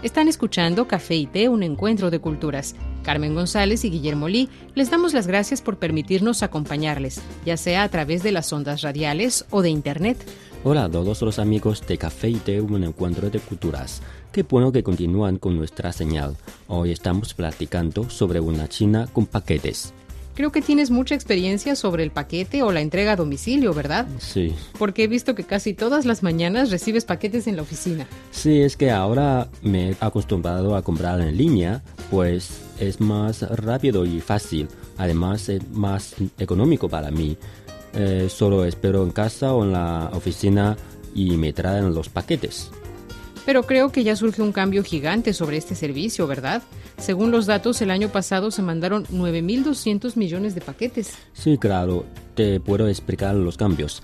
Están escuchando Café y Té, un encuentro de culturas. Carmen González y Guillermo Lee les damos las gracias por permitirnos acompañarles, ya sea a través de las ondas radiales o de Internet. Hola a todos los amigos de Café y Té, un encuentro de culturas. Qué bueno que continúan con nuestra señal. Hoy estamos platicando sobre una China con paquetes. Creo que tienes mucha experiencia sobre el paquete o la entrega a domicilio, ¿verdad? Sí. Porque he visto que casi todas las mañanas recibes paquetes en la oficina. Sí, es que ahora me he acostumbrado a comprar en línea, pues es más rápido y fácil. Además es más económico para mí. Eh, solo espero en casa o en la oficina y me traen los paquetes. Pero creo que ya surge un cambio gigante sobre este servicio, ¿verdad? Según los datos, el año pasado se mandaron 9.200 millones de paquetes. Sí, claro, te puedo explicar los cambios.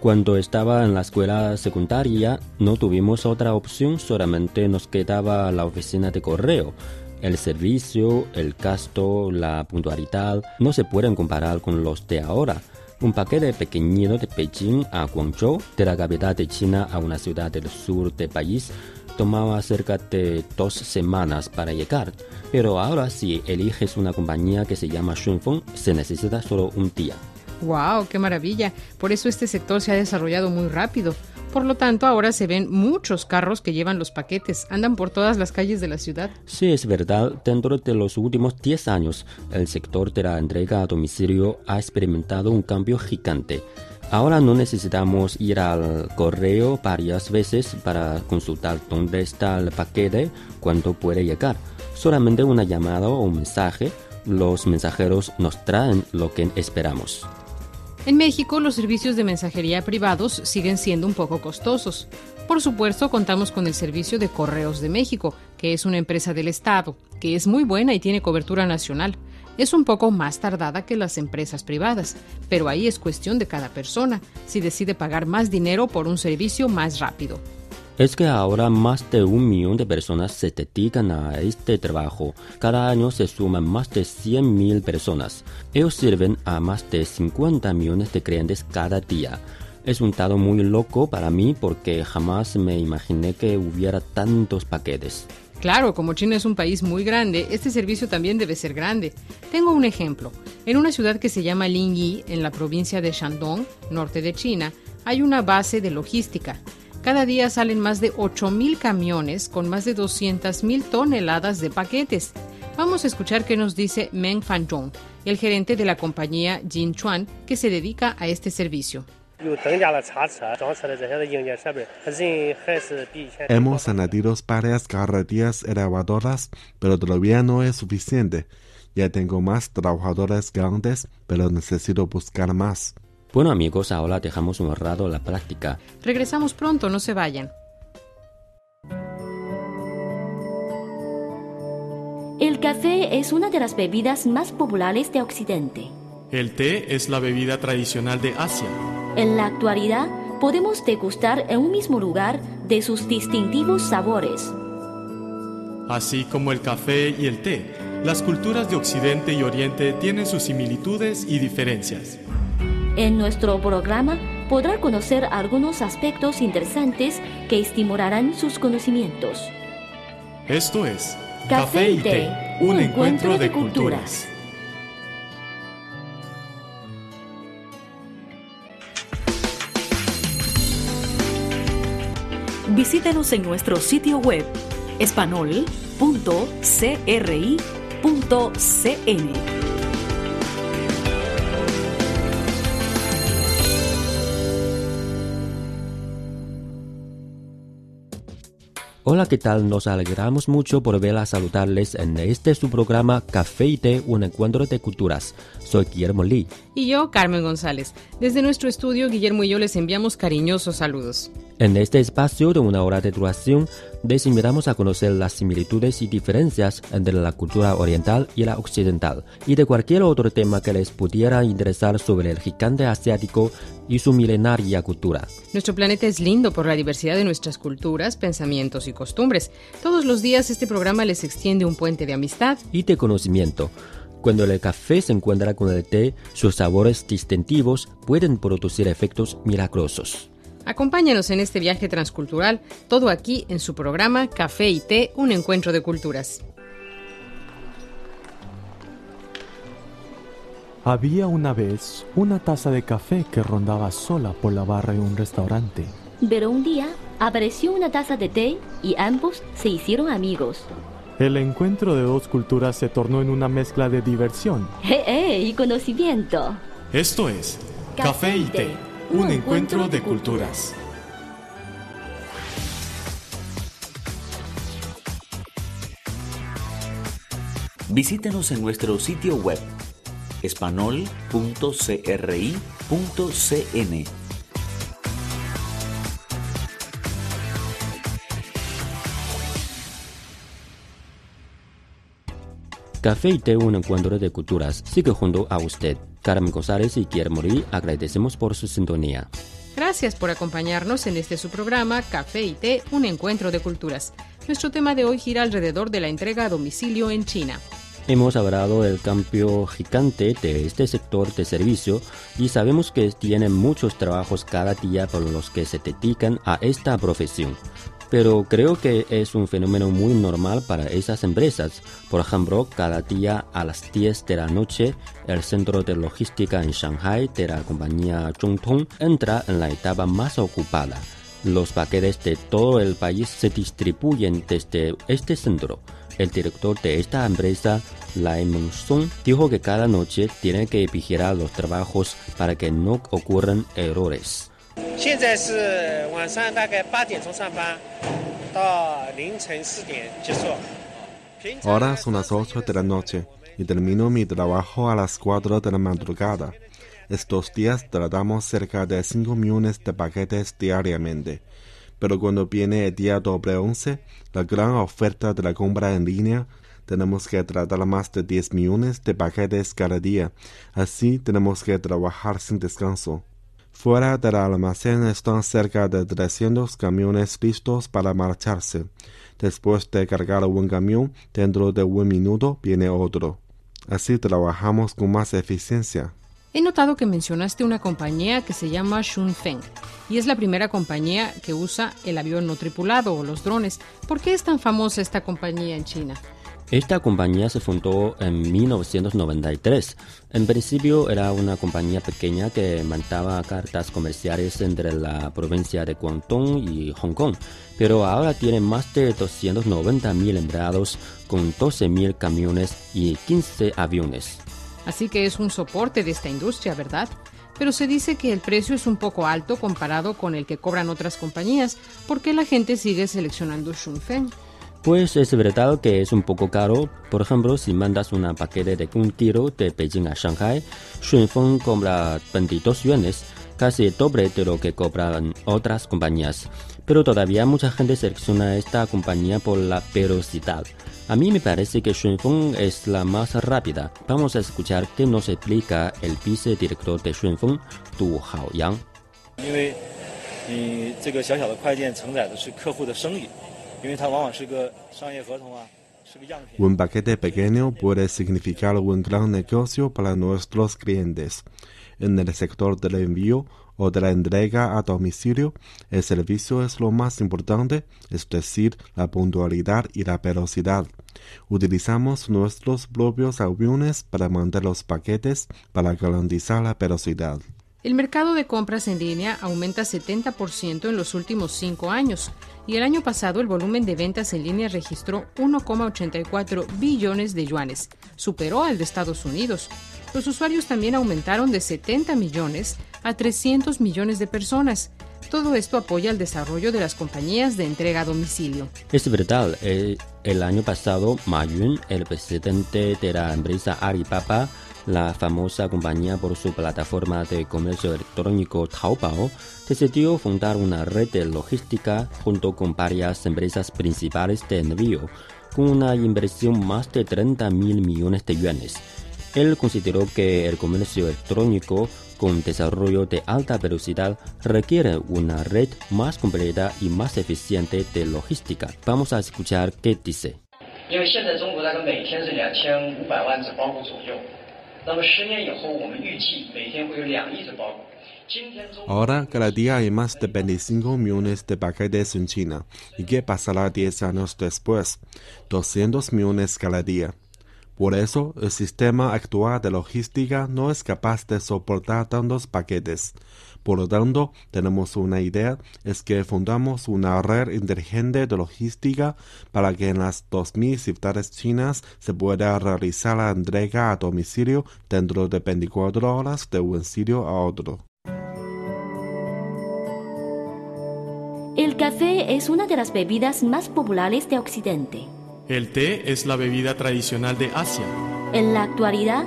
Cuando estaba en la escuela secundaria no tuvimos otra opción, solamente nos quedaba la oficina de correo. El servicio, el gasto, la puntualidad no se pueden comparar con los de ahora. Un paquete pequeñito de Beijing a Guangzhou, de la capital de China a una ciudad del sur del país, tomaba cerca de dos semanas para llegar. Pero ahora si eliges una compañía que se llama Shunfeng, se necesita solo un día. ¡Wow! ¡Qué maravilla! Por eso este sector se ha desarrollado muy rápido. Por lo tanto, ahora se ven muchos carros que llevan los paquetes, andan por todas las calles de la ciudad. Sí, es verdad. Dentro de los últimos 10 años, el sector de la entrega a domicilio ha experimentado un cambio gigante. Ahora no necesitamos ir al correo varias veces para consultar dónde está el paquete, cuándo puede llegar. Solamente una llamada o un mensaje, los mensajeros nos traen lo que esperamos. En México, los servicios de mensajería privados siguen siendo un poco costosos. Por supuesto, contamos con el servicio de Correos de México, que es una empresa del Estado, que es muy buena y tiene cobertura nacional. Es un poco más tardada que las empresas privadas, pero ahí es cuestión de cada persona, si decide pagar más dinero por un servicio más rápido. Es que ahora más de un millón de personas se dedican a este trabajo. Cada año se suman más de 100.000 personas. Ellos sirven a más de 50 millones de clientes cada día. Es un dato muy loco para mí porque jamás me imaginé que hubiera tantos paquetes. Claro, como China es un país muy grande, este servicio también debe ser grande. Tengo un ejemplo. En una ciudad que se llama Lingyi, en la provincia de Shandong, norte de China, hay una base de logística. Cada día salen más de 8.000 camiones con más de 200.000 toneladas de paquetes. Vamos a escuchar qué nos dice Meng Fanzhong, el gerente de la compañía Jin Chuan, que se dedica a este servicio. Hemos añadido varias carretillas elevadoras, pero todavía no es suficiente. Ya tengo más trabajadores grandes, pero necesito buscar más. Bueno amigos, ahora dejamos un rato la práctica. Regresamos pronto, no se vayan. El café es una de las bebidas más populares de Occidente. El té es la bebida tradicional de Asia. En la actualidad, podemos degustar en un mismo lugar de sus distintivos sabores. Así como el café y el té, las culturas de Occidente y Oriente tienen sus similitudes y diferencias. En nuestro programa podrá conocer algunos aspectos interesantes que estimularán sus conocimientos. Esto es Café y té, un encuentro de culturas. Visítenos en nuestro sitio web espanol.cri.cn. Hola, ¿qué tal? Nos alegramos mucho por ver saludarles en este su programa Café y Té, un encuentro de culturas. Soy Guillermo Lee. Y yo, Carmen González. Desde nuestro estudio, Guillermo y yo les enviamos cariñosos saludos. En este espacio de una hora de duración, les invitamos a conocer las similitudes y diferencias entre la cultura oriental y la occidental, y de cualquier otro tema que les pudiera interesar sobre el gigante asiático y su milenaria cultura. Nuestro planeta es lindo por la diversidad de nuestras culturas, pensamientos y costumbres. Todos los días este programa les extiende un puente de amistad y de conocimiento. Cuando el café se encuentra con el té, sus sabores distintivos pueden producir efectos milagrosos. Acompáñanos en este viaje transcultural, todo aquí en su programa Café y Té, un encuentro de culturas. Había una vez una taza de café que rondaba sola por la barra de un restaurante. Pero un día apareció una taza de té y ambos se hicieron amigos. El encuentro de dos culturas se tornó en una mezcla de diversión. ¡Eh, eh! Y conocimiento. Esto es Café y Té, un encuentro de culturas. Visítenos en nuestro sitio web espanol.cri.cn. Café y Té, un encuentro de culturas, sigue junto a usted. Carmen González y Guillermo Lee agradecemos por su sintonía. Gracias por acompañarnos en este su programa Café y Té, un encuentro de culturas. Nuestro tema de hoy gira alrededor de la entrega a domicilio en China. Hemos hablado del cambio gigante de este sector de servicio y sabemos que tienen muchos trabajos cada día por los que se dedican a esta profesión. Pero creo que es un fenómeno muy normal para esas empresas. Por ejemplo, cada día a las 10 de la noche, el centro de logística en Shanghai de la compañía Zhongtong entra en la etapa más ocupada. Los paquetes de todo el país se distribuyen desde este centro. El director de esta empresa, Lai Meng-song, dijo que cada noche tiene que vigilar los trabajos para que no ocurran errores. Ahora son las 8 de la noche y termino mi trabajo a las 4 de la madrugada. Estos días tratamos cerca de 5 millones de paquetes diariamente. Pero cuando viene el día doble 11, la gran oferta de la compra en línea, tenemos que tratar más de 10 millones de paquetes cada día. Así tenemos que trabajar sin descanso. Fuera del almacén están cerca de 300 camiones listos para marcharse. Después de cargar un camión, dentro de un minuto viene otro. Así trabajamos con más eficiencia. He notado que mencionaste una compañía que se llama Shunfeng y es la primera compañía que usa el avión no tripulado o los drones. ¿Por qué es tan famosa esta compañía en China? Esta compañía se fundó en 1993. En principio era una compañía pequeña que mandaba cartas comerciales entre la provincia de Guangdong y Hong Kong, pero ahora tiene más de 290.000 empleados con 12.000 camiones y 15 aviones. Así que es un soporte de esta industria, ¿verdad? Pero se dice que el precio es un poco alto comparado con el que cobran otras compañías. ¿Por qué la gente sigue seleccionando Shunfeng? Pues es verdad que es un poco caro. Por ejemplo, si mandas una paquete de un kilo de Beijing a Shanghai, Shunfeng cobra 22 yuanes, casi el doble de lo que cobran otras compañías. Pero todavía mucha gente selecciona esta compañía por la velocidad. A mí me parece que Shunfeng es la más rápida. Vamos a escuchar qué nos explica el vicedirector de Shunfeng, Du Haoyang. Un paquete pequeño puede significar un gran negocio para nuestros clientes. En el sector del envío o de la entrega a domicilio, el servicio es lo más importante, es decir, la puntualidad y la velocidad. Utilizamos nuestros propios aviones para mandar los paquetes para garantizar la velocidad. El mercado de compras en línea aumenta 70% en los últimos cinco años y el año pasado el volumen de ventas en línea registró 1,84 billones de yuanes, superó al de Estados Unidos. Los usuarios también aumentaron de 70 millones a 300 millones de personas. Todo esto apoya el desarrollo de las compañías de entrega a domicilio. Es verdad, eh, el año pasado Ma Yun, el presidente de la empresa Alibaba, la famosa compañía por su plataforma de comercio electrónico Taobao, decidió fundar una red de logística junto con varias empresas principales de envío, con una inversión más de 30 mil millones de yuanes. Él consideró que el comercio electrónico con desarrollo de alta velocidad requiere una red más completa y más eficiente de logística. Vamos a escuchar qué dice. 因为现在中国大概每天是两千五百万只包裹左右，那么十年以后，我们预计每天会有两亿只包裹。今天中国 Ahora cada día hay más de 25 millones de paquetes en China. ¿Y qué pasará 10 años después? 200 millones cada día. Por eso, el sistema actual de logística no es capaz de soportar tantos paquetes. Por lo tanto, tenemos una idea, es que fundamos una red inteligente de logística para que en las 2.000 ciudades chinas se pueda realizar la entrega a domicilio dentro de 24 horas de un sitio a otro. El café es una de las bebidas más populares de Occidente. El té es la bebida tradicional de Asia. En la actualidad,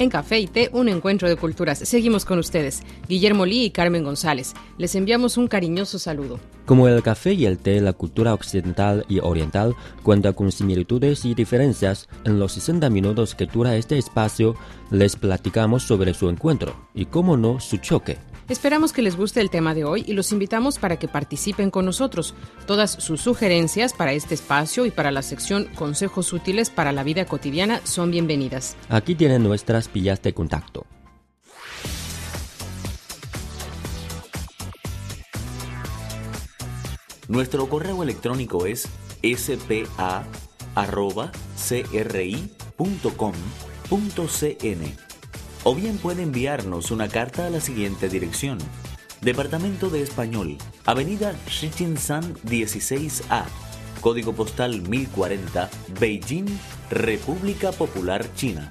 En Café y Té, un encuentro de culturas. Seguimos con ustedes, Guillermo Lee y Carmen González. Les enviamos un cariñoso saludo. Como el café y el té, la cultura occidental y oriental cuenta con similitudes y diferencias. En los 60 minutos que dura este espacio, les platicamos sobre su encuentro y, cómo no, su choque. Esperamos que les guste el tema de hoy y los invitamos para que participen con nosotros. Todas sus sugerencias para este espacio y para la sección Consejos útiles para la vida cotidiana son bienvenidas. Aquí tienen nuestras villas de contacto. Nuestro correo electrónico es spa.cri.com.cn o bien puede enviarnos una carta a la siguiente dirección. Departamento de Español, Avenida Shichinshan 16A, Código Postal 1040, Beijing, República Popular China.